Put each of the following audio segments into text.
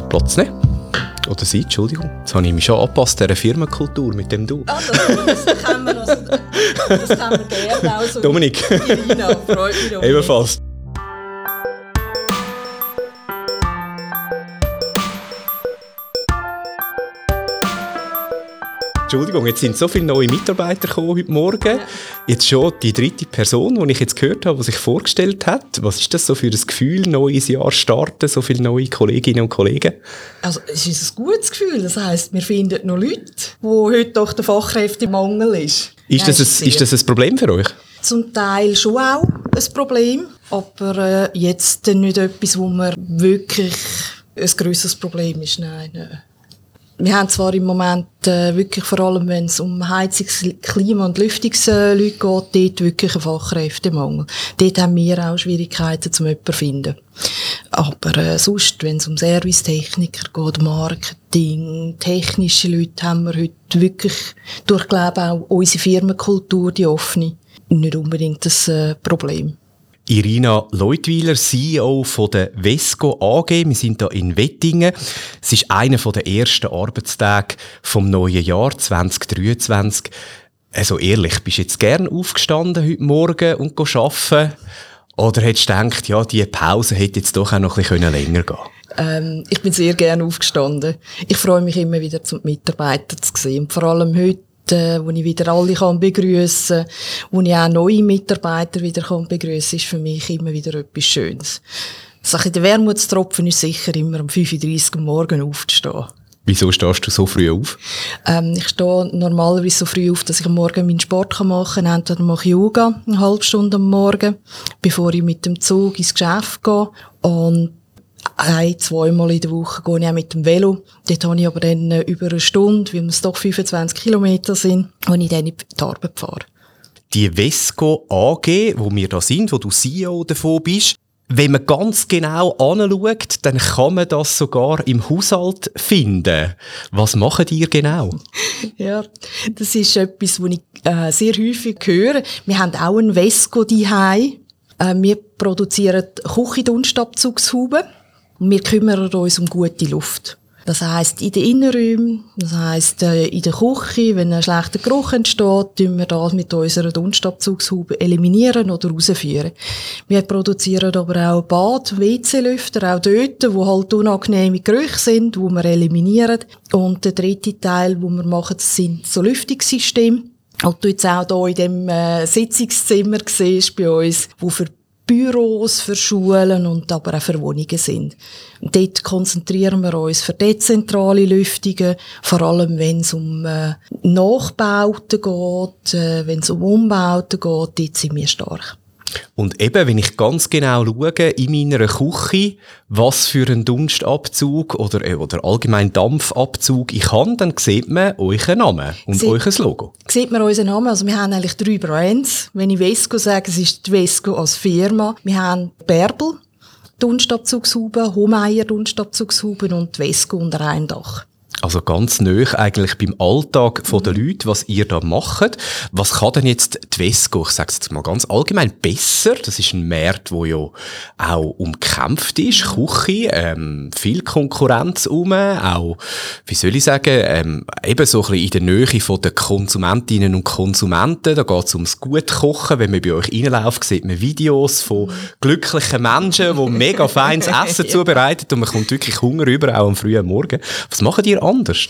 da Platz nehmen. Oder sie, Entschuldigung. Jetzt habe ich mich schon angepasst, dieser Firmenkultur mit dem Du. Ah, das, das kennen wir noch. Das kennen wir gerne auch so. Dominik. Irina, freut mich Dominik. Ebenfalls. Entschuldigung, jetzt sind so viele neue Mitarbeiter gekommen heute Morgen. Jetzt schon die dritte Person, die ich jetzt gehört habe, die sich vorgestellt hat. Was ist das so für ein Gefühl, neues Jahr starten, so viele neue Kolleginnen und Kollegen? Also, es ist ein gutes Gefühl. Das heisst, wir finden noch Leute, wo heute doch der Fachkräftemangel ist. Ist das, ein, ist das ein Problem für euch? Zum Teil schon auch ein Problem, aber äh, jetzt nicht etwas, wo man wirklich ein grösseres Problem ist. Nein, nein. Wir haben zwar im Moment äh, wirklich vor allem, wenn es um Heizungs-, Klima- und Lüftungsleute geht, dort wirklich einen Fachkräftemangel. Dort haben wir auch Schwierigkeiten, zum jemanden zu finden. Aber äh, sonst, wenn es um Servicetechniker geht, Marketing, technische Leute, haben wir heute wirklich, durch glaube auch unsere Firmenkultur, die offene, nicht unbedingt das äh, Problem. Irina Leutwiler, CEO von der Vesco AG. Wir sind hier in Wettingen. Es ist einer der ersten Arbeitstage vom neuen Jahr 2023. Also ehrlich, bist du jetzt gern aufgestanden heute Morgen und arbeiten? Oder hättest du gedacht, ja, diese Pause hätte jetzt doch auch noch ein bisschen länger gehen ähm, ich bin sehr gerne aufgestanden. Ich freue mich immer wieder, zum Mitarbeiter zu sehen. Und vor allem heute äh, wo ich wieder alle kann begrüßen, wo ich auch neue Mitarbeiter wieder kann begrüßen, ist für mich immer wieder etwas Schönes. Sache der Wermutstropfen ist sicher immer um 35 Uhr morgen aufzustehen. Wieso stehst du so früh auf? Ähm, ich stehe normalerweise so früh auf, dass ich am Morgen meinen Sport machen kann. Entweder mache ich Yoga, eine halbe Stunde am Morgen, bevor ich mit dem Zug ins Geschäft gehe. Und ein, zweimal in der Woche gehe ich auch mit dem Velo. Dort habe ich aber dann äh, über eine Stunde, weil es doch 25 Kilometer sind, wo ich dann in die Arbeit fahre. Die Vesco AG, wo wir da sind, wo du CEO davon bist, wenn man ganz genau anschaut, dann kann man das sogar im Haushalt finden. Was machen ihr genau? ja, das ist etwas, was ich äh, sehr häufig höre. Wir haben auch ein Vesco daheim. Äh, wir produzieren Küchenduntstabzugshuben. Und wir kümmern uns um gute Luft. Das heisst, in den Innenräumen, das heisst, äh, in der Küche, wenn ein schlechter Geruch entsteht, tun wir das mit unserer Dunstabzugshaube eliminieren oder rausführen. Wir produzieren aber auch Bad-, WC-Lüfter, auch dort, wo halt unangenehme Gerüche sind, wo wir eliminieren. Und der dritte Teil, wo wir machen, sind so Lüftungssysteme. Und du jetzt auch hier in dem äh, Sitzungszimmer siehst bei uns, wo für Büros für Schulen und aber auch für Wohnungen sind. Und dort konzentrieren wir uns für dezentrale Lüftungen, vor allem wenn es um äh, Nachbauten geht, äh, wenn es um Umbauten geht, dort sind wir stark. Und eben, wenn ich ganz genau schaue, in meiner Küche, was für einen Dunstabzug oder, äh, oder allgemein Dampfabzug ich habe, dann sieht man euren Namen und Sie euer Logo. Sieht man unseren Namen? Also wir haben eigentlich drei Brands. Wenn ich Vesco sage, es ist die Vesco als Firma. Wir haben Bärbel, Dunstabzugshuben, Homeyer Dunstabzugshuben und Vesco unter einem Dach. Also ganz nöch eigentlich beim Alltag mhm. der Leute, was ihr da macht. Was kann denn jetzt die Vesco, ich sage jetzt mal ganz allgemein, besser? Das ist ein Markt, wo ja auch umkämpft ist, Küche, ähm, viel Konkurrenz um, auch, wie soll ich sagen, ähm, eben so ein bisschen in der Nähe von den Konsumentinnen und Konsumenten. Da geht es ums Gutkochen. Wenn man bei euch reinläuft, sieht man Videos von mhm. glücklichen Menschen, die mega feines Essen zubereiten und man kommt wirklich Hunger über, auch am frühen Morgen. Was machen ihr anders?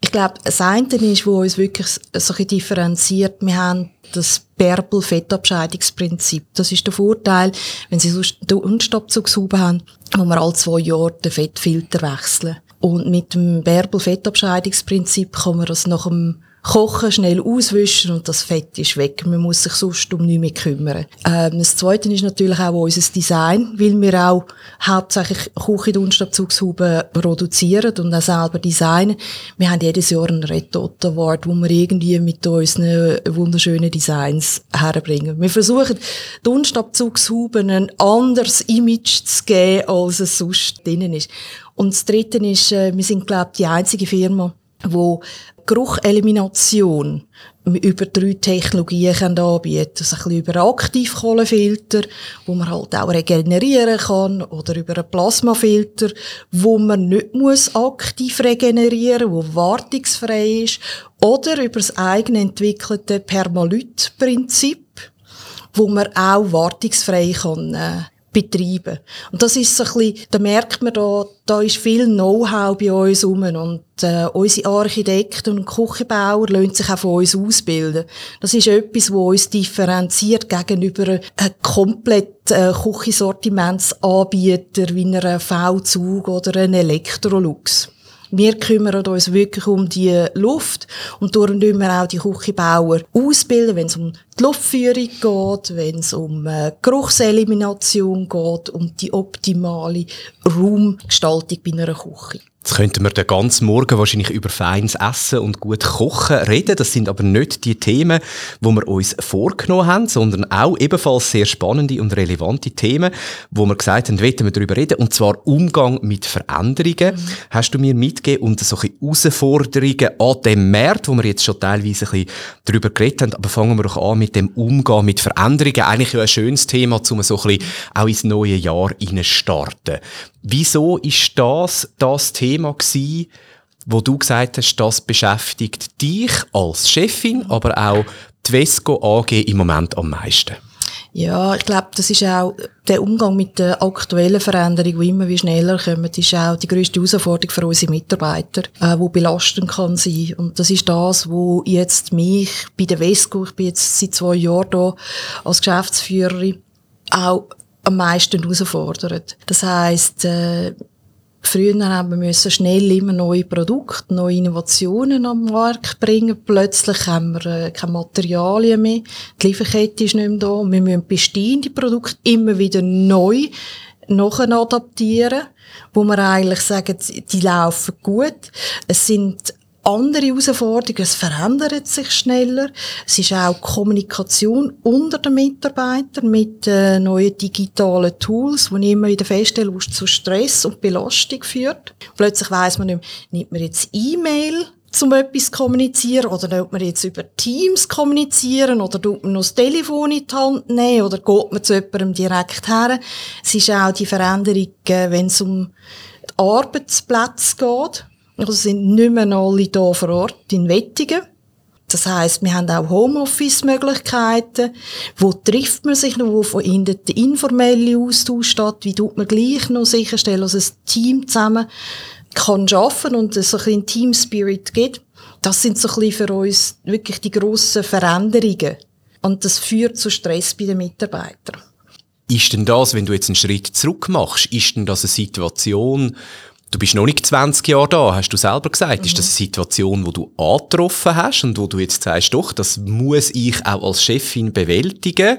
Ich glaube, das eine ist, wo uns wirklich so ein differenziert, wir haben das Bärbel-Fettabscheidungsprinzip. Das ist der Vorteil, wenn Sie sonst eine Unstabzugshaube haben, wo wir alle zwei Jahre den Fettfilter wechseln. Und mit dem Bärbel-Fettabscheidungsprinzip kann man das nach dem kochen, schnell auswischen und das Fett ist weg. Man muss sich sonst um nichts mehr kümmern. Ähm, das Zweite ist natürlich auch unser Design, weil wir auch hauptsächlich Küchendunstабzugshuben produzieren und auch selber designen. Wir haben jedes Jahr einen Red Dot Award, wo wir irgendwie mit unseren wunderschönen Designs herbringen. Wir versuchen, Dunstabzugshuben ein anderes Image zu geben, als es sonst drinnen ist. Und das Dritte ist, äh, wir sind, glaube ich, die einzige Firma, wo Geruchelimination. Über drei Technologien können anbieten. Also ein bisschen über Aktivkohlenfilter, wo man halt auch regenerieren kann, oder über einen Plasmafilter, wo man nicht muss aktiv regenerieren muss, wo wartungsfrei ist, oder über das eigene entwickelte Permalyt-Prinzip, wo man auch wartungsfrei kann, äh, betreiben. Und das ist so ein bisschen, da merkt man da, da ist viel Know-how bei uns rum und äh, unsere Architekten und Küchenbauer lassen sich auch von uns ausbilden. Das ist etwas, wo uns differenziert gegenüber einem komplett äh, Küchensortimentsanbieter wie einer V-Zug oder einem Electrolux. Wir kümmern uns wirklich um die Luft und darum tun wir auch die Küchenbauer ausbilden, wenn es um die Luftführung geht, wenn es um äh, Geruchselimination geht, um die optimale Raumgestaltung bei einer Küche. Jetzt könnten wir den ganzen Morgen wahrscheinlich über feines Essen und gut Kochen reden. Das sind aber nicht die Themen, wo wir uns vorgenommen haben, sondern auch ebenfalls sehr spannende und relevante Themen, wo wir gesagt haben, wollen wir darüber reden. Und zwar Umgang mit Veränderungen. Mhm. Hast du mir mitgegeben und solche Herausforderungen an dem Markt, wo wir jetzt schon teilweise ein bisschen darüber geredet haben. Aber fangen wir doch an mit dem Umgang mit Veränderungen. Eigentlich ja ein schönes Thema, um so ein bisschen auch ins neue Jahr starten. Wieso ist das das Thema gewesen, wo du gesagt hast, das beschäftigt dich als Chefin, aber auch die Vesco AG im Moment am meisten? Ja, ich glaube, das ist auch der Umgang mit der aktuellen Veränderung, die immer wie schneller kommen, ist auch die größte Herausforderung für unsere Mitarbeiter, äh, wo belastend kann sein. Und das ist das, wo jetzt mich bei der Vesco, ich bin jetzt seit zwei Jahren da als Geschäftsführerin, auch am meisten herausfordert. Das heisst, äh, Früher haben wir müssen schnell immer neue Produkte, neue Innovationen am Markt bringen. Plötzlich haben wir äh, keine Materialien mehr. Die Lieferkette ist nicht mehr da. Wir müssen bestehende Produkte immer wieder neu nachher adaptieren, wo wir eigentlich sagen, die laufen gut. Es sind andere Herausforderungen. Es verändert sich schneller. Es ist auch Kommunikation unter den Mitarbeitern mit äh, neuen digitalen Tools, die immer wieder feststelle, was zu Stress und Belastung führt. Plötzlich weiss man nicht mehr, nimmt man jetzt E-Mail zum etwas zu kommunizieren oder nimmt man jetzt über Teams kommunizieren oder tut man noch das Telefon in die Hand nehmen oder geht man zu jemandem direkt her. Es ist auch die Veränderung, äh, wenn es um Arbeitsplätze geht also sind nicht mehr alle hier vor Ort in Wettigen. Das heisst, wir haben auch Homeoffice-Möglichkeiten. Wo trifft man sich noch? Wo findet der informelle Austausch statt? Wie tut man gleich noch sicherstellen, dass ein Team zusammen kann arbeiten und es so ein bisschen Team Spirit gibt? Das sind so ein bisschen für uns wirklich die grossen Veränderungen. Und das führt zu Stress bei den Mitarbeitern. Ist denn das, wenn du jetzt einen Schritt zurück machst, ist denn das eine Situation, Du bist noch nicht 20 Jahre da, hast du selber gesagt. Mhm. Ist das eine Situation, wo du angetroffen hast und wo du jetzt sagst, doch, das muss ich auch als Chefin bewältigen?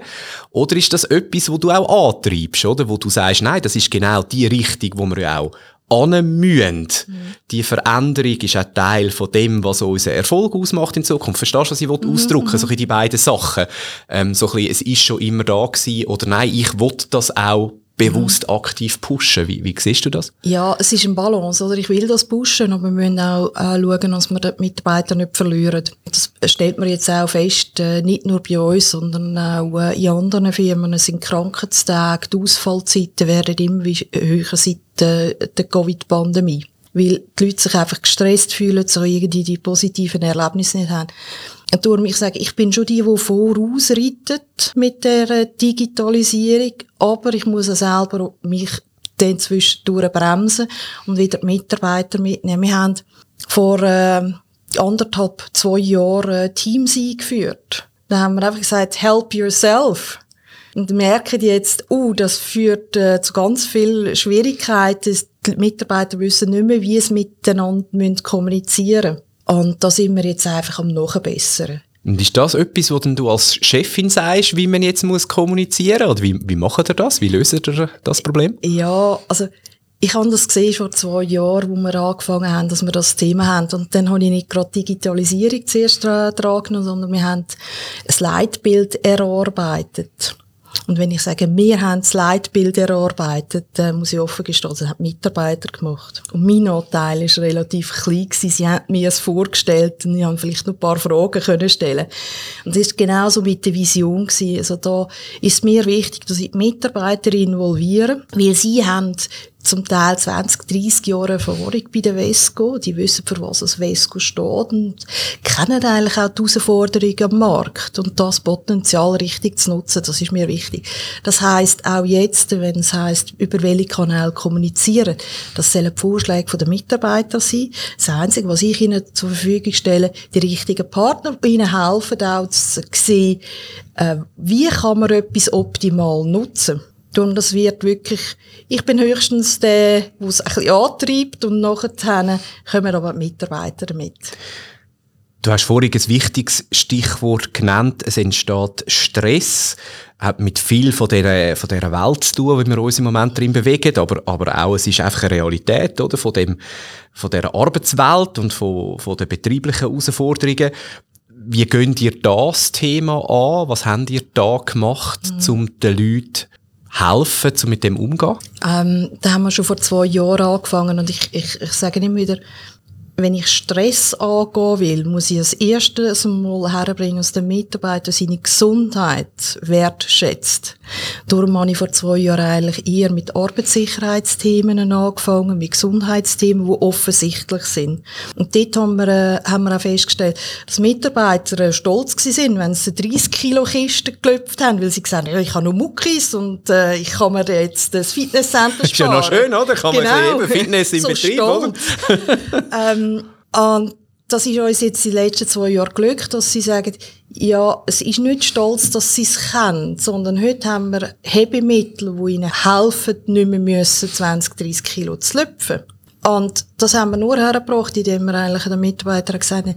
Oder ist das etwas, wo du auch antreibst, oder? Wo du sagst, nein, das ist genau die Richtung, wo wir ja auch anmühen. Mhm. Die Veränderung ist auch Teil von dem, was unseren Erfolg ausmacht in Zukunft. Verstehst du, was ich mhm. ausdrücken mhm. So die beiden Sachen. Ähm, so ein bisschen, es ist schon immer da gewesen, oder nein, ich will das auch bewusst aktiv pushen. Wie, wie siehst du das? Ja, es ist ein Balance, oder? Ich will das pushen, aber wir müssen auch äh, schauen, dass wir die Mitarbeiter nicht verlieren. Das stellt man jetzt auch fest, äh, nicht nur bei uns, sondern auch äh, in anderen Firmen Es sind Krankheitstage, die Ausfallzeiten werden immer höher seit äh, der Covid-Pandemie. Weil die Leute sich einfach gestresst fühlen, so irgendwie die positiven Erlebnisse nicht haben. Darum, ich sage, ich bin schon die, die vorausreitet mit der Digitalisierung, aber ich muss auch selber mich dann zwischendurch bremsen und wieder die Mitarbeiter mitnehmen. Wir haben vor äh, anderthalb, zwei Jahren äh, Teams eingeführt. Da haben wir einfach gesagt, help yourself. Und merken jetzt, uh, das führt äh, zu ganz vielen Schwierigkeiten. Die Mitarbeiter wissen nicht mehr, wie sie miteinander kommunizieren müssen. Und da sind wir jetzt einfach am Nachbessern. Und ist das etwas, was du als Chefin sagst, wie man jetzt muss kommunizieren muss? Oder wie, wie macht ihr das? Wie löst ihr das Problem? Ja, also ich habe das gesehen vor zwei Jahren, wo wir angefangen haben, dass wir das Thema haben. Und dann habe ich nicht gerade Digitalisierung zuerst dran genommen, sondern wir haben ein Leitbild erarbeitet. Und wenn ich sage, wir haben das Leitbild erarbeitet, dann muss ich offen gestehen, das haben Mitarbeiter gemacht. Und mein Anteil ist relativ klein gewesen. Sie haben mir es vorgestellt und ich habe vielleicht noch ein paar Fragen können stellen. Und das ist genauso mit der Vision gewesen. Also da ist mir wichtig, dass ich die Mitarbeiter involviere, weil sie haben zum Teil 20, 30 Jahre Erfahrung bei der Vesco. Die wissen, für was das Vesco steht und kennen eigentlich auch die Herausforderungen am Markt. Und das Potenzial richtig zu nutzen, das ist mir wichtig. Das heißt auch jetzt, wenn es heißt, über welche Kanäle kommunizieren, das sollen die Vorschläge der Mitarbeiter sein. Das Einzige, was ich ihnen zur Verfügung stelle, die richtigen Partner, ihnen helfen, auch zu sehen, äh, wie kann man etwas optimal nutzen. Und das wird wirklich, ich bin höchstens der, der es ein bisschen antreibt und nachher kommen aber die Mitarbeiter damit. Du hast vorhin ein wichtiges Stichwort genannt. Es entsteht Stress. Hat mit viel von dieser, von dieser Welt zu tun, wie wir uns im Moment drin bewegen. Aber, aber auch, es ist einfach eine Realität, oder? Von dem, von dieser Arbeitswelt und von, von den betrieblichen Herausforderungen. Wie geht ihr das Thema an? Was habt ihr da gemacht, mhm. um den Leuten helfen, um mit dem umzugehen? Ähm, da haben wir schon vor zwei Jahren angefangen und ich, ich, ich sage immer wieder, wenn ich Stress angehen will, muss ich als erstes mal herbringen, dass der Mitarbeiter seine Gesundheit wertschätzt. Darum habe ich vor zwei Jahren eigentlich eher mit Arbeitssicherheitsthemen angefangen, mit Gesundheitsthemen, die offensichtlich sind. Und dort haben wir, äh, haben wir auch festgestellt, dass Mitarbeiter äh, stolz sind, wenn sie 30 Kilo Kisten geklopft haben, weil sie gesagt haben, ja, ich habe noch Muckis und äh, ich kann mir jetzt das Fitnesscenter sparen. Ist ja noch schön, oder? Kann genau. man eben Fitness im so Betrieb, stolz. oder? ähm, und das ist uns jetzt die letzten zwei Jahre Glück, dass sie sagen, ja, es ist nicht stolz, dass sie es kennen, sondern heute haben wir Hebemittel, die ihnen helfen, nicht mehr müssen 20, 30 Kilo zu lüpfen. Und das haben wir nur hergebracht, indem wir eigentlich den Mitarbeitern gesagt haben,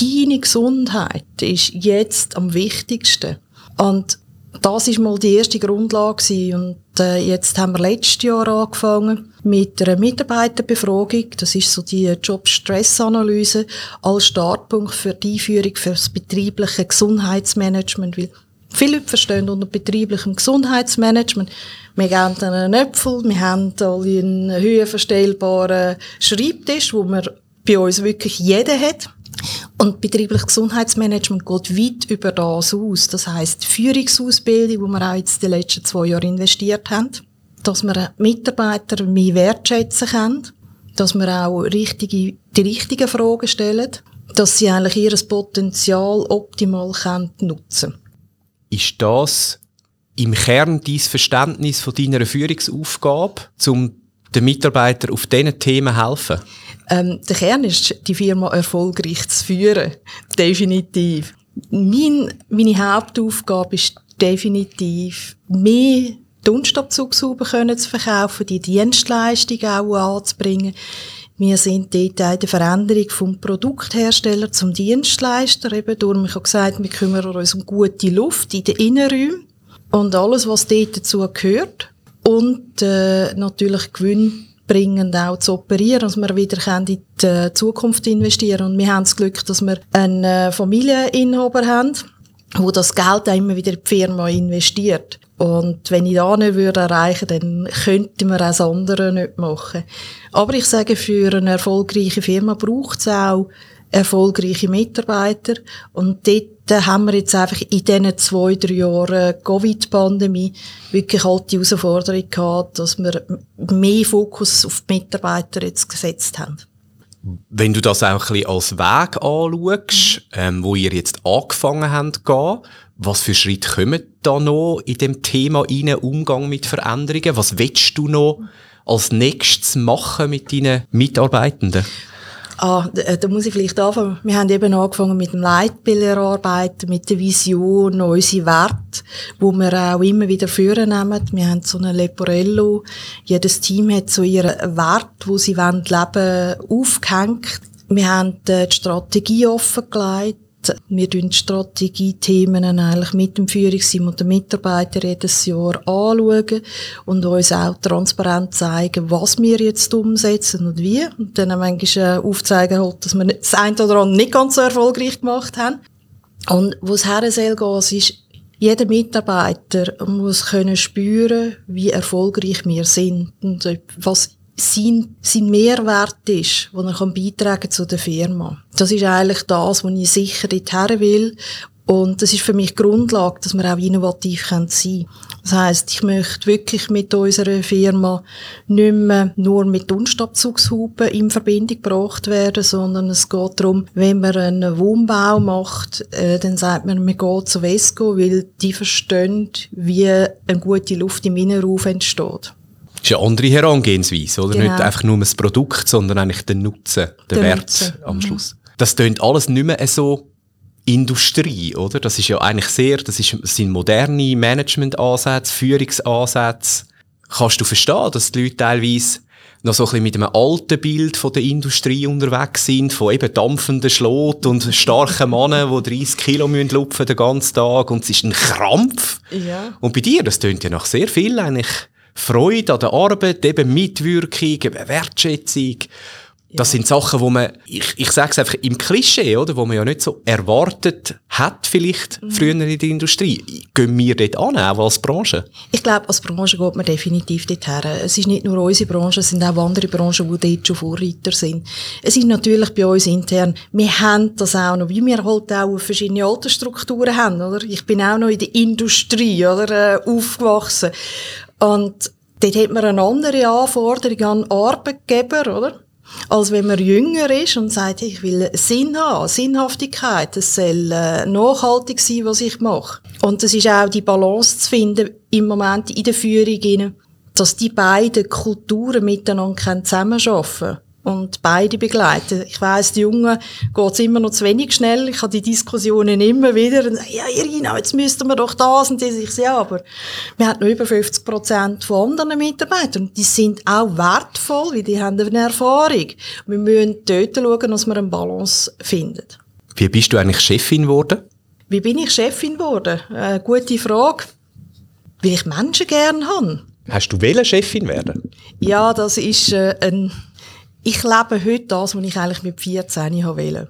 deine Gesundheit ist jetzt am wichtigsten. Und das ist mal die erste Grundlage und äh, jetzt haben wir letztes Jahr angefangen mit einer Mitarbeiterbefragung. Das ist so die Job-Stress-Analyse als Startpunkt für die Einführung für das betriebliche Gesundheitsmanagement, weil viele Leute verstehen unter betrieblichem Gesundheitsmanagement. Wir geben einen Äpfel, wir haben alle einen höhenverstellbaren Schreibtisch, wo man bei uns wirklich jeder hat. Und betriebliches Gesundheitsmanagement geht weit über das aus. Das heisst, Führungsausbildung, wo wir auch jetzt die letzten zwei Jahre investiert haben, dass wir Mitarbeiter mehr wertschätzen können, dass wir auch richtige, die richtigen Fragen stellen, dass sie eigentlich ihr Potenzial optimal können nutzen Ist das im Kern dein Verständnis von deiner Führungsaufgabe, um den Mitarbeitern auf diesen Themen helfen? Ähm, der Kern ist, die Firma erfolgreich zu führen. Definitiv. Mein, meine Hauptaufgabe ist definitiv, mehr Dunstabzugshauben können zu verkaufen, die Dienstleistung auch anzubringen. Wir sind dort in der Veränderung vom Produkthersteller zum Dienstleister. Eben darum, ich habe gesagt, wir kümmern uns um gute Luft in den Innenräumen und alles, was dort dazu gehört. Und äh, natürlich Gewinn bringend auch zu operieren, dass wir wieder in die äh, Zukunft investieren Und wir haben das Glück, dass wir einen äh, Familieninhaber haben, wo das Geld auch immer wieder in die Firma investiert. Und wenn ich das nicht würde erreichen, dann könnte man auch andere nicht machen. Aber ich sage, für eine erfolgreiche Firma braucht es auch erfolgreiche Mitarbeiter. Und dort haben wir jetzt einfach in diesen zwei, drei Jahren Covid-Pandemie wirklich halt die Herausforderung gehabt, dass wir mehr Fokus auf die Mitarbeiter jetzt gesetzt haben. Wenn du das auch ein bisschen als Weg anschaust, ähm, wo ihr jetzt angefangen habt gehen, was für Schritte kommen da noch in dem Thema rein, Umgang mit Veränderungen? Was willst du noch als nächstes machen mit deinen Mitarbeitenden? Ah, da, äh, da muss ich vielleicht anfangen. Wir haben eben angefangen mit dem Leitbild erarbeiten, mit der Vision, unsere Werte, wo wir auch immer wieder führen nehmen. Wir haben so eine Leporello. Jedes Team hat so ihren Wert, wo sie leben wollen, aufgehängt. Wir haben die Strategie offengelegt wir schauen Strategiethemen eigentlich mit dem Führungsteam und den Mitarbeitern jedes Jahr anschauen und uns auch transparent zeigen, was wir jetzt umsetzen und wie. Und dann manchmal aufzeigen, halt, dass wir das eine oder andere nicht ganz so erfolgreich gemacht haben. Und wo es her ist Jeder Mitarbeiter muss können spüren, wie erfolgreich wir sind und was sein, sein Mehrwert ist, den er kann beitragen zu der Firma. Das ist eigentlich das, was ich sicher dorthin will. Und das ist für mich Grundlage, dass wir auch innovativ sein können. Das heisst, ich möchte wirklich mit unserer Firma nicht mehr nur mit Dunstabzugshuben in Verbindung gebracht werden, sondern es geht darum, wenn man einen Wohnbau macht, äh, dann sagt man, man geht zu Vesco, weil die verstehen, wie eine gute Luft im Innenraum entsteht. Das ist eine andere Herangehensweise, oder? Genau. Nicht einfach nur das Produkt, sondern eigentlich den Nutzen, den der Wert Nutzen. am mhm. Schluss. Das tönt alles nicht mehr so Industrie, oder? Das ist ja eigentlich sehr, das, ist, das sind moderne Managementansätze, Führungsansätze. Kannst du verstehen, dass die Leute teilweise noch so ein bisschen mit einem alten Bild von der Industrie unterwegs sind, von eben dampfenden Schlot und starken Männern, die 30 Kilo müssen lupfen den ganzen Tag und es ist ein Krampf. Ja. Und bei dir, das tönt ja nach sehr viel eigentlich Freude an der Arbeit, eben Mitwirkung, eben Wertschätzung. Das sind Sachen, wo man, ich, ich sage es einfach im Klischee, oder, wo man ja nicht so erwartet hat, vielleicht mhm. früher in der Industrie. Gehen wir dort an, auch als Branche? Ich glaube, als Branche geht man definitiv dort her. Es ist nicht nur unsere Branche, es sind auch andere Branchen, die dort schon Vorreiter sind. Es ist natürlich bei uns intern, wir haben das auch noch, wie wir halt auch verschiedene Altersstrukturen haben, oder? Ich bin auch noch in der Industrie, oder, äh, aufgewachsen. Und dort hat man eine andere Anforderung an Arbeitgeber, oder? als wenn man jünger ist und sagt, ich will Sinn haben, Sinnhaftigkeit, es soll äh, nachhaltig sein, was ich mache. Und es ist auch die Balance zu finden im Moment in der Führung, dass die beiden Kulturen miteinander zusammenarbeiten können und beide begleiten. Ich weiss, die Jungen geht's immer noch zu wenig schnell. Ich habe die Diskussionen immer wieder. Ja, Irina, jetzt müssten wir doch das und das. Ich sage, ja, aber wir haben noch über 50 Prozent von anderen Mitarbeitern. Und die sind auch wertvoll, weil die haben eine Erfahrung. Wir müssen dort schauen, dass wir eine Balance finden. Wie bist du eigentlich Chefin geworden? Wie bin ich Chefin geworden? Äh, gute Frage. Weil ich Menschen gerne habe. Hast du Chefin werden? Ja, das ist äh, ein ich lebe heute das, was ich eigentlich mit 14 wollte.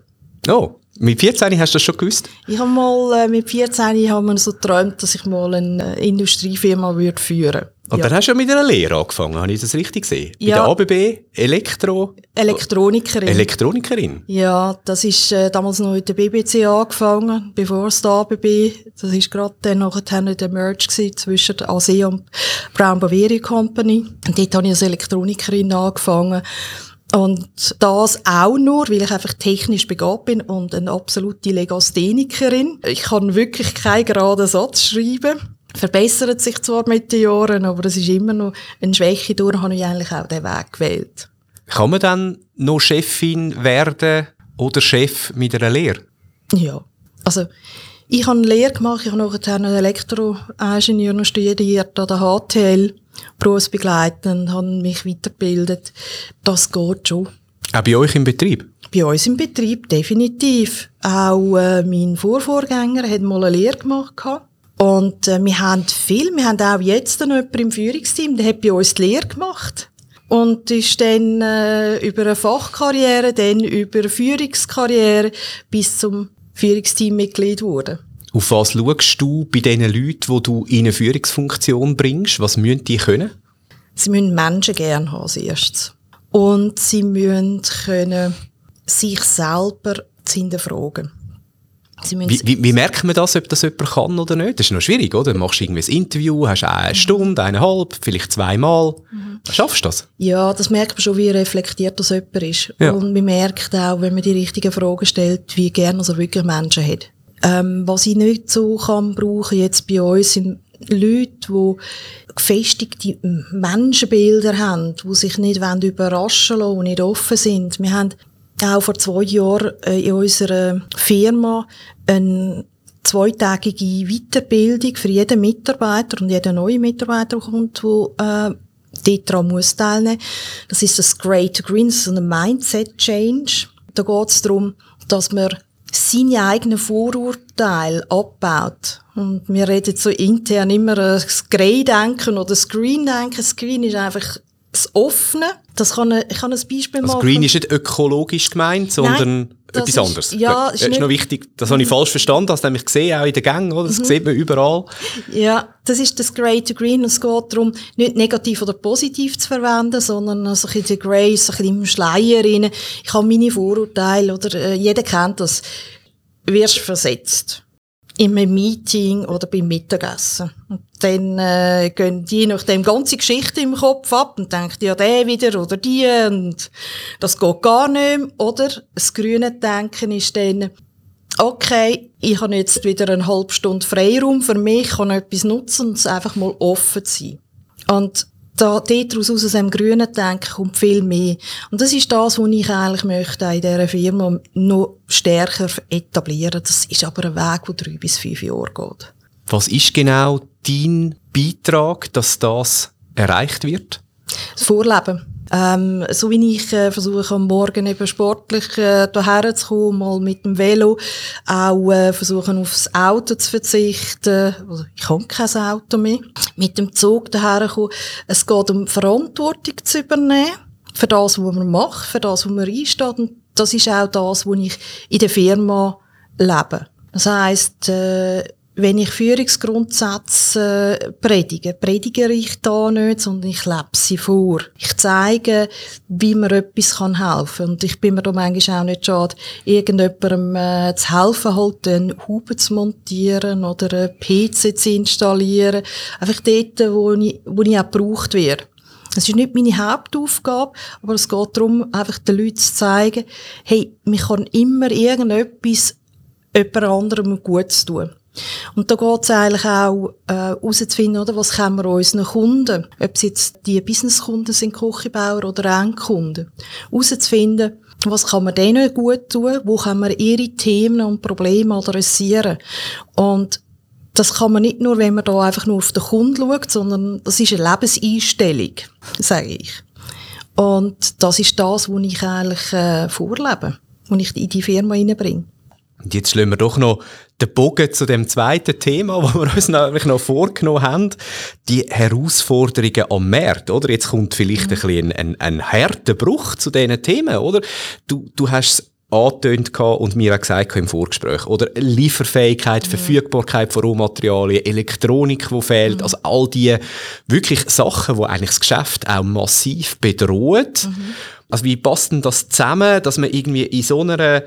Oh, mit 14 hast du das schon gewusst? Ich habe mal, äh, mit 14 haben wir so geträumt, dass ich mal eine äh, Industriefirma würde führen und ja. dann hast du ja mit einer Lehre angefangen, habe ich das richtig gesehen? Ja. Bei der ABB Elektro... Elektronikerin. Elektronikerin? Ja, das ist äh, damals noch in der BBC angefangen, bevor es der ABB, das ist gerade dann nachher der Merge gewesen zwischen der ASEA und Brown Boveri Company. Und dort habe ich als Elektronikerin angefangen. Und das auch nur, weil ich einfach technisch begabt bin und eine absolute Legasthenikerin. Ich kann wirklich keinen geraden Satz schreiben. Verbessert sich zwar mit den Jahren, aber es ist immer noch eine Schwäche. Durch habe ich eigentlich auch den Weg gewählt. Kann man dann noch Chefin werden oder Chef mit einer Lehre? Ja. Also, ich habe eine Lehre gemacht, ich habe nachher einen Elektroingenieur studiert an der HTL berufsbegleitend, habe mich weitergebildet. Das geht schon. Auch bei euch im Betrieb? Bei uns im Betrieb, definitiv. Auch äh, mein Vorvorgänger hat mal eine Lehre gemacht. Und äh, wir haben viel, wir haben auch jetzt noch jemanden im Führungsteam, der hat bei uns die Lehre gemacht. Und ist dann äh, über eine Fachkarriere, dann über eine Führungskarriere bis zum Führungsteammitglied geworden. Auf was schaust du bei den Leuten, die du in eine Führungsfunktion bringst? Was müssen die können? Sie müssen Menschen gerne haben als erstes. Und sie müssen können, sich selber hinterfragen. Wie, wie, wie, merkt man das, ob das jemand kann oder nicht? Das ist noch schwierig, oder? Du machst irgendwie ein Interview, hast eine Stunde, eineinhalb, vielleicht zweimal. Mhm. Schaffst du das? Ja, das merkt man schon, wie reflektiert das jemand ist. Ja. Und man merkt auch, wenn man die richtigen Fragen stellt, wie gerne er wirklich Menschen hat. Ähm, was ich nicht so kann brauchen jetzt bei uns sind Leute, die gefestigte Menschenbilder haben, die sich nicht überraschen lassen und nicht offen sind. Wir haben auch vor zwei Jahren äh, in unserer Firma eine zweitägige Weiterbildung für jeden Mitarbeiter und jeden neuen Mitarbeiter, kommt, der äh, daran muss teilnehmen. Das ist das Great Green, das ist ein Mindset Change. Da geht es darum, dass man seine eigenen Vorurteile abbaut. Und wir reden so intern immer das Grey-Denken oder das Green-Denken. Das Green ist einfach das Offene. Das kann, ich kann ein Beispiel also machen. Green ist nicht ökologisch gemeint, sondern Nein, etwas anderes. Ja, das ist, ist noch wichtig. Das habe ich falsch verstanden, das nämlich gesehen, auch in den Gängen, oder? Das mhm. sieht man überall. Ja, das ist das Grey to Green. Es geht darum, nicht negativ oder positiv zu verwenden, sondern so ein bisschen Grey, so ein bisschen im Schleier rein. Ich habe meine Vorurteile, oder äh, jeder kennt das. Wirst versetzt in einem Meeting oder beim Mittagessen. Und dann äh, gehen die nach dem ganze Geschichte im Kopf ab und denken, ja, der wieder oder die und das geht gar nicht mehr. Oder das grüne Denken ist dann, okay, ich habe jetzt wieder eine halbe Stunde Freiraum für mich, kann etwas nutzen und es einfach mal offen sein. Und da, daraus aus dem grünen Denken kommt viel mehr. Und das ist das, was ich eigentlich möchte in dieser Firma noch stärker etablieren. Das ist aber ein Weg, der drei bis fünf Jahre geht. Was ist genau dein Beitrag, dass das erreicht wird? Das Vorleben. Ähm, so wie ich äh, versuche am Morgen eben sportlich äh, hierher zu kommen, mal mit dem Velo, auch äh, versuchen aufs Auto zu verzichten. Also, ich habe kein Auto mehr. Mit dem Zug daher kommen. Es geht um Verantwortung zu übernehmen für das, was man macht, für das, was man einsteht. Und das ist auch das, was ich in der Firma lebe. Das heisst, äh, wenn ich Führungsgrundsätze äh, predige, predige ich da nicht, sondern ich lebe sie vor. Ich zeige, wie mir etwas kann helfen Und ich bin mir da manchmal auch nicht schade, irgendjemandem äh, zu helfen, halt einen Huben zu montieren oder einen PC zu installieren. Einfach dort, wo ich, wo ich auch gebraucht werde. Es ist nicht meine Hauptaufgabe, aber es geht darum, einfach den Leuten zu zeigen, hey, man kann immer irgendetwas jemand anderem gut zu tun. Und da geht es eigentlich auch äh, herauszufinden, oder, was können wir unseren Kunden, ob es jetzt die Businesskunden sind, Kochebauer oder Endkunden, herauszufinden, was kann man denen gut tun, wo können wir ihre Themen und Probleme adressieren. Und das kann man nicht nur, wenn man da einfach nur auf den Kunden schaut, sondern das ist eine Lebenseinstellung, sage ich. Und das ist das, was ich eigentlich äh, vorlebe, was ich in die Firma hineinbringe. Und jetzt schlagen wir doch noch den Bogen zu dem zweiten Thema, wo wir uns nämlich noch vorgenommen haben. Die Herausforderungen am Markt, oder? Jetzt kommt vielleicht mhm. ein ein, ein, harter Bruch zu diesen Themen, oder? Du, du hast es angetönt und mir auch gesagt im Vorgespräch, oder? Lieferfähigkeit, mhm. Verfügbarkeit von Rohmaterialien, Elektronik, die fehlt, mhm. also all die wirklich Sachen, die eigentlich das Geschäft auch massiv bedrohen. Mhm. Also wie passt denn das zusammen, dass man irgendwie in so einer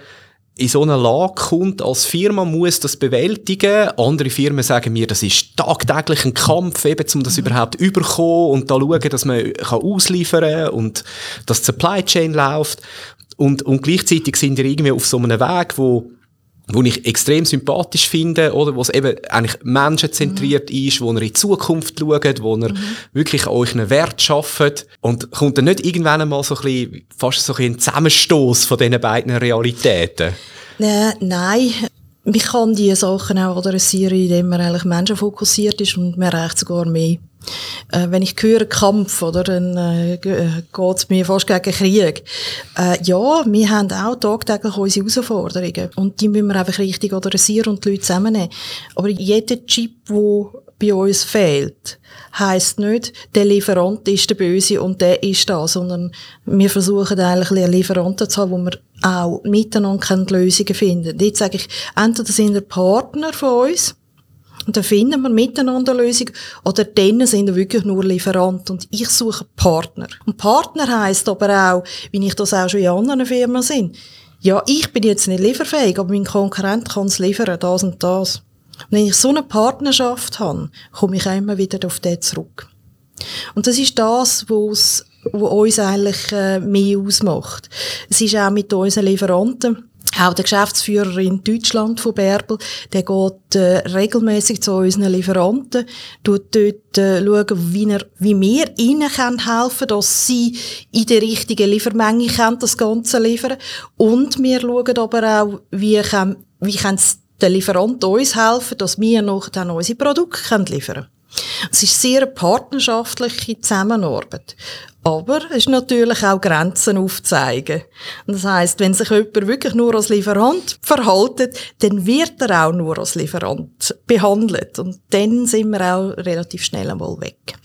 in so eine Lage kommt, als Firma muss das bewältigen. Andere Firmen sagen mir, das ist tagtäglich ein Kampf, eben, um das mhm. überhaupt überkommen und da schauen, dass man kann ausliefern kann und dass die Supply Chain läuft. Und, und gleichzeitig sind wir irgendwie auf so einem Weg, wo wo ich extrem sympathisch finde, oder, wo es eben eigentlich menschenzentriert mhm. ist, wo er in die Zukunft schaut, wo er mhm. wirklich an euch einen Wert schafft und kommt dann nicht irgendwann einmal so ein bisschen, fast so ein, ein Zusammenstoß von diesen beiden Realitäten? Äh, nein, man kann diese Sachen auch adressieren, indem man eigentlich menschenfokussiert ist und man erreicht sogar mehr. Äh, wenn ich höre Kampf, oder, dann äh, geht mir fast gegen Krieg. Äh, ja, wir haben auch tagtäglich unsere Herausforderungen und die müssen wir einfach richtig adressieren und die Leute zusammennehmen. Aber jeder Chip, der bei uns fehlt, heisst nicht, der Lieferant ist der Böse und der ist da, sondern wir versuchen eigentlich Lieferanten zu haben, wo wir auch miteinander Lösungen finden. Jetzt sage ich, entweder sind ihr Partner von uns, und dann finden wir miteinander Lösungen. Oder dann sind wir wirklich nur Lieferant. Und ich suche Partner. Und Partner heisst aber auch, wie ich das auch schon in anderen Firmen sehe, ja, ich bin jetzt nicht lieferfähig, aber mein Konkurrent kann es liefern, das und das. Und wenn ich so eine Partnerschaft habe, komme ich immer wieder auf den zurück. Und das ist das, was uns eigentlich äh, mehr ausmacht. Es ist auch mit unseren Lieferanten auch der Geschäftsführer in Deutschland von Bärbel, der geht äh, regelmäßig zu unseren Lieferanten, tut dort äh, schauen, wie, er, wie wir ihnen können helfen dass sie in der richtigen Liefermenge können, das Ganze liefern Und wir schauen aber auch, wie, kann, wie kann der Lieferant uns helfen, dass wir noch dann unsere Produkte können liefern können. Es ist sehr eine partnerschaftliche Zusammenarbeit. Aber es ist natürlich auch Grenzen aufzeigen. Und das heißt, wenn sich jemand wirklich nur als Lieferant verhaltet, dann wird er auch nur als Lieferant behandelt. Und dann sind wir auch relativ schnell einmal weg.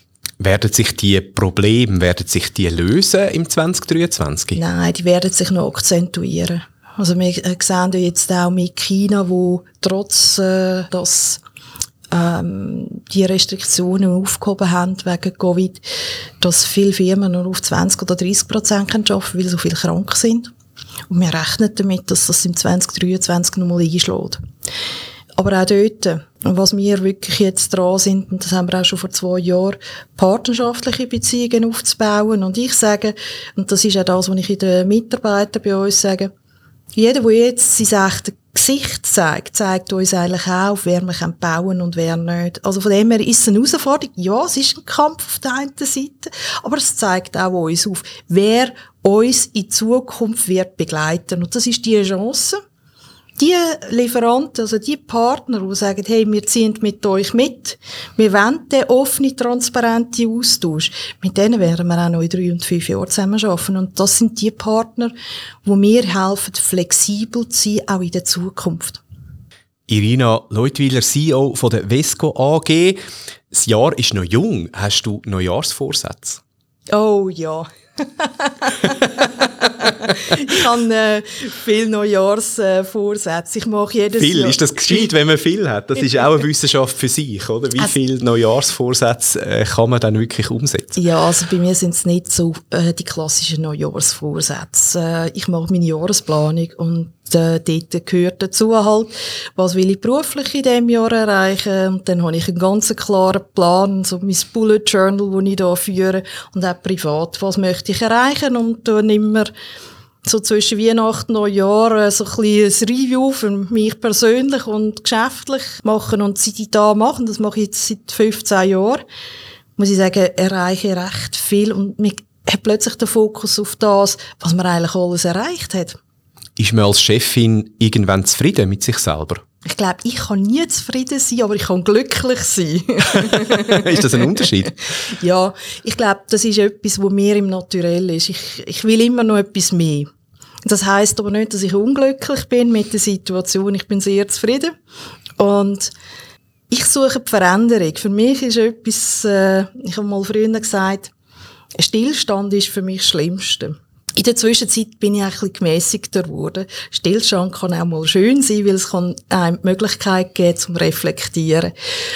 Werden sich die Probleme, werden sich die lösen im 2023? Nein, die werden sich noch akzentuieren. Also wir äh, sehen jetzt auch mit China, wo trotz äh, dass ähm, die Restriktionen aufgehoben haben wegen Covid, dass viele Firmen nur auf 20 oder 30 Prozent arbeiten können, weil so viele krank sind. Und wir rechnen damit, dass das im 2023 nochmal einschlägt. Aber auch dort, was wir wirklich jetzt dran sind, und das haben wir auch schon vor zwei Jahren, partnerschaftliche Beziehungen aufzubauen. Und ich sage, und das ist auch das, was ich in den Mitarbeitern bei uns sage, jeder, der jetzt sein echtes Gesicht zeigt, zeigt uns eigentlich auch, wer man bauen und wer nicht. Also von dem her ist es eine Herausforderung. Ja, es ist ein Kampf auf der einen Seite, aber es zeigt auch uns auf, wer uns in Zukunft wird begleiten. Und das ist die Chance, die Lieferanten, also die Partner, die sagen, hey, wir ziehen mit euch mit, wir wollen den offenen, transparenten Austausch, mit denen werden wir auch noch in drei und fünf Jahren zusammen arbeiten. Und das sind die Partner, wo mir helfen, flexibel zu sein, auch in der Zukunft. Irina Leutwiler, CEO von der Vesco AG. Das Jahr ist noch jung. Hast du Neujahrsvorsätze? Oh ja. ich habe äh, viele Neujahrsvorsätze. Äh, ich mache jedes viel, Jahr. Ist das gescheit, wenn man viel hat? Das ist auch eine Wissenschaft für sich, oder? Wie also, viele Neujahrsvorsätze äh, kann man dann wirklich umsetzen? Ja, also bei mir sind es nicht so äh, die klassischen Neujahrsvorsätze. Äh, ich mache meine Jahresplanung und äh, dort gehört dazu halt, was will ich beruflich in diesem Jahr erreichen. Und dann habe ich einen ganz klaren Plan, so mein Bullet Journal, das ich da führe, und auch privat, was möchte ich erreichen. Und dann immer so zwischen Weihnachten und Neujahr äh, so ein, bisschen ein Review für mich persönlich und geschäftlich machen. Und seit ich da mache, das mache ich jetzt seit 15 Jahren, muss ich sagen, erreiche ich recht viel und mich hat plötzlich den Fokus auf das, was man eigentlich alles erreicht hat. Ist man als Chefin irgendwann zufrieden mit sich selber? Ich glaube, ich kann nie zufrieden sein, aber ich kann glücklich sein. ist das ein Unterschied? ja, ich glaube, das ist etwas, was mir im Naturell ist. Ich, ich will immer noch etwas mehr. Das heißt aber nicht, dass ich unglücklich bin mit der Situation. Ich bin sehr zufrieden und ich suche die Veränderung. Für mich ist etwas, äh, ich habe mal früher gesagt, Stillstand ist für mich das Schlimmste. In der Zwischenzeit bin ich ein bisschen gemäßigter geworden. Stillstand kann auch mal schön sein, weil es kann einem die Möglichkeit geben zum Reflektieren.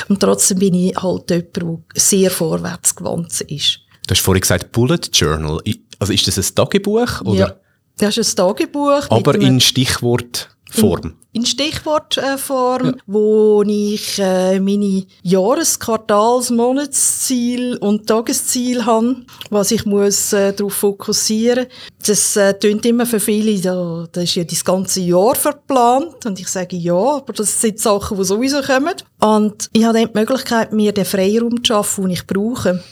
Und trotzdem bin ich halt jemand, der sehr vorwärtsgewandt ist. Du hast vorhin gesagt Bullet Journal. Also ist das ein Tagebuch? Oder? Ja, das ist ein Tagebuch. Aber in Stichwort Form. In, in Stichwortform, ja. wo ich äh, meine Jahres-, Quartals-, Monatsziel und Tagesziel habe, was ich muss äh, darauf fokussieren. Das äh, tönt immer für viele, da, da ist ja das ganze Jahr verplant und ich sage ja, aber das sind Sachen, die sowieso kommen. Und ich habe dann die Möglichkeit, mir den Freiraum zu schaffen, den ich brauche.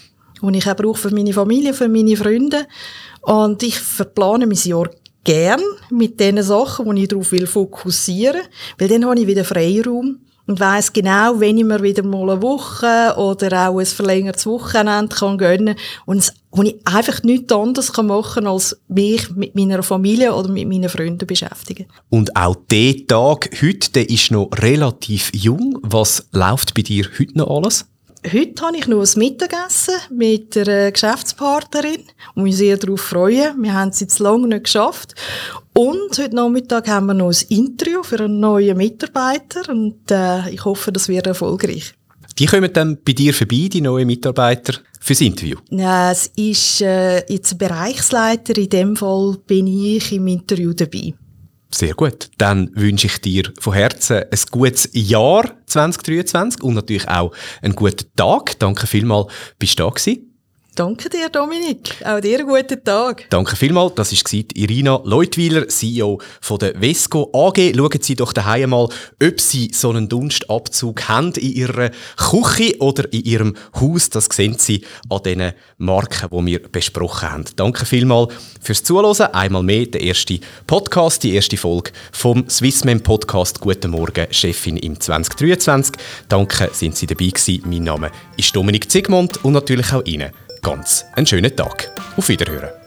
Den ich auch brauche für meine Familie, für meine Freunde. Und ich verplane mein Jahr gern mit den Sachen, wo ich darauf will fokussieren, weil dann habe ich wieder Freiraum und weiß genau, wenn ich mir wieder mal eine Woche oder auch ein verlängertes Wochenende kann gönnen und ich einfach nichts anderes kann machen als mich mit meiner Familie oder mit meinen Freunden beschäftigen. Und auch der Tag heute, der ist noch relativ jung. Was läuft bei dir heute noch alles? Heute habe ich noch ein Mittagessen mit einer Geschäftspartnerin und mich sehr darauf freuen. Wir haben es jetzt lange nicht geschafft. Und heute Nachmittag haben wir noch ein Interview für einen neuen Mitarbeiter und äh, ich hoffe, das wird erfolgreich. Die kommen dann bei dir vorbei, die neuen Mitarbeiter, fürs Interview? Ja, es ist äh, jetzt ein Bereichsleiter. In dem Fall bin ich im Interview dabei. Sehr gut. Dann wünsche ich dir von Herzen ein gutes Jahr 2023 und natürlich auch einen guten Tag. Danke vielmals, bist du da gewesen. Danke dir, Dominik. Auch dir einen guten Tag. Danke vielmals. Das war Irina Leutwiler, CEO von der Vesco AG. Schauen Sie doch daheim mal, ob Sie so einen Dunstabzug haben in Ihrer Küche oder in Ihrem Haus. Das sehen Sie an den Marken, die wir besprochen haben. Danke vielmals fürs Zuhören. Einmal mehr der erste Podcast, die erste Folge vom Swissman Podcast. Guten Morgen, Chefin im 2023. Danke, sind Sie dabei gewesen. Mein Name ist Dominik Zigmund und natürlich auch Ihnen ganz einen schönen Tag. Auf Wiederhören.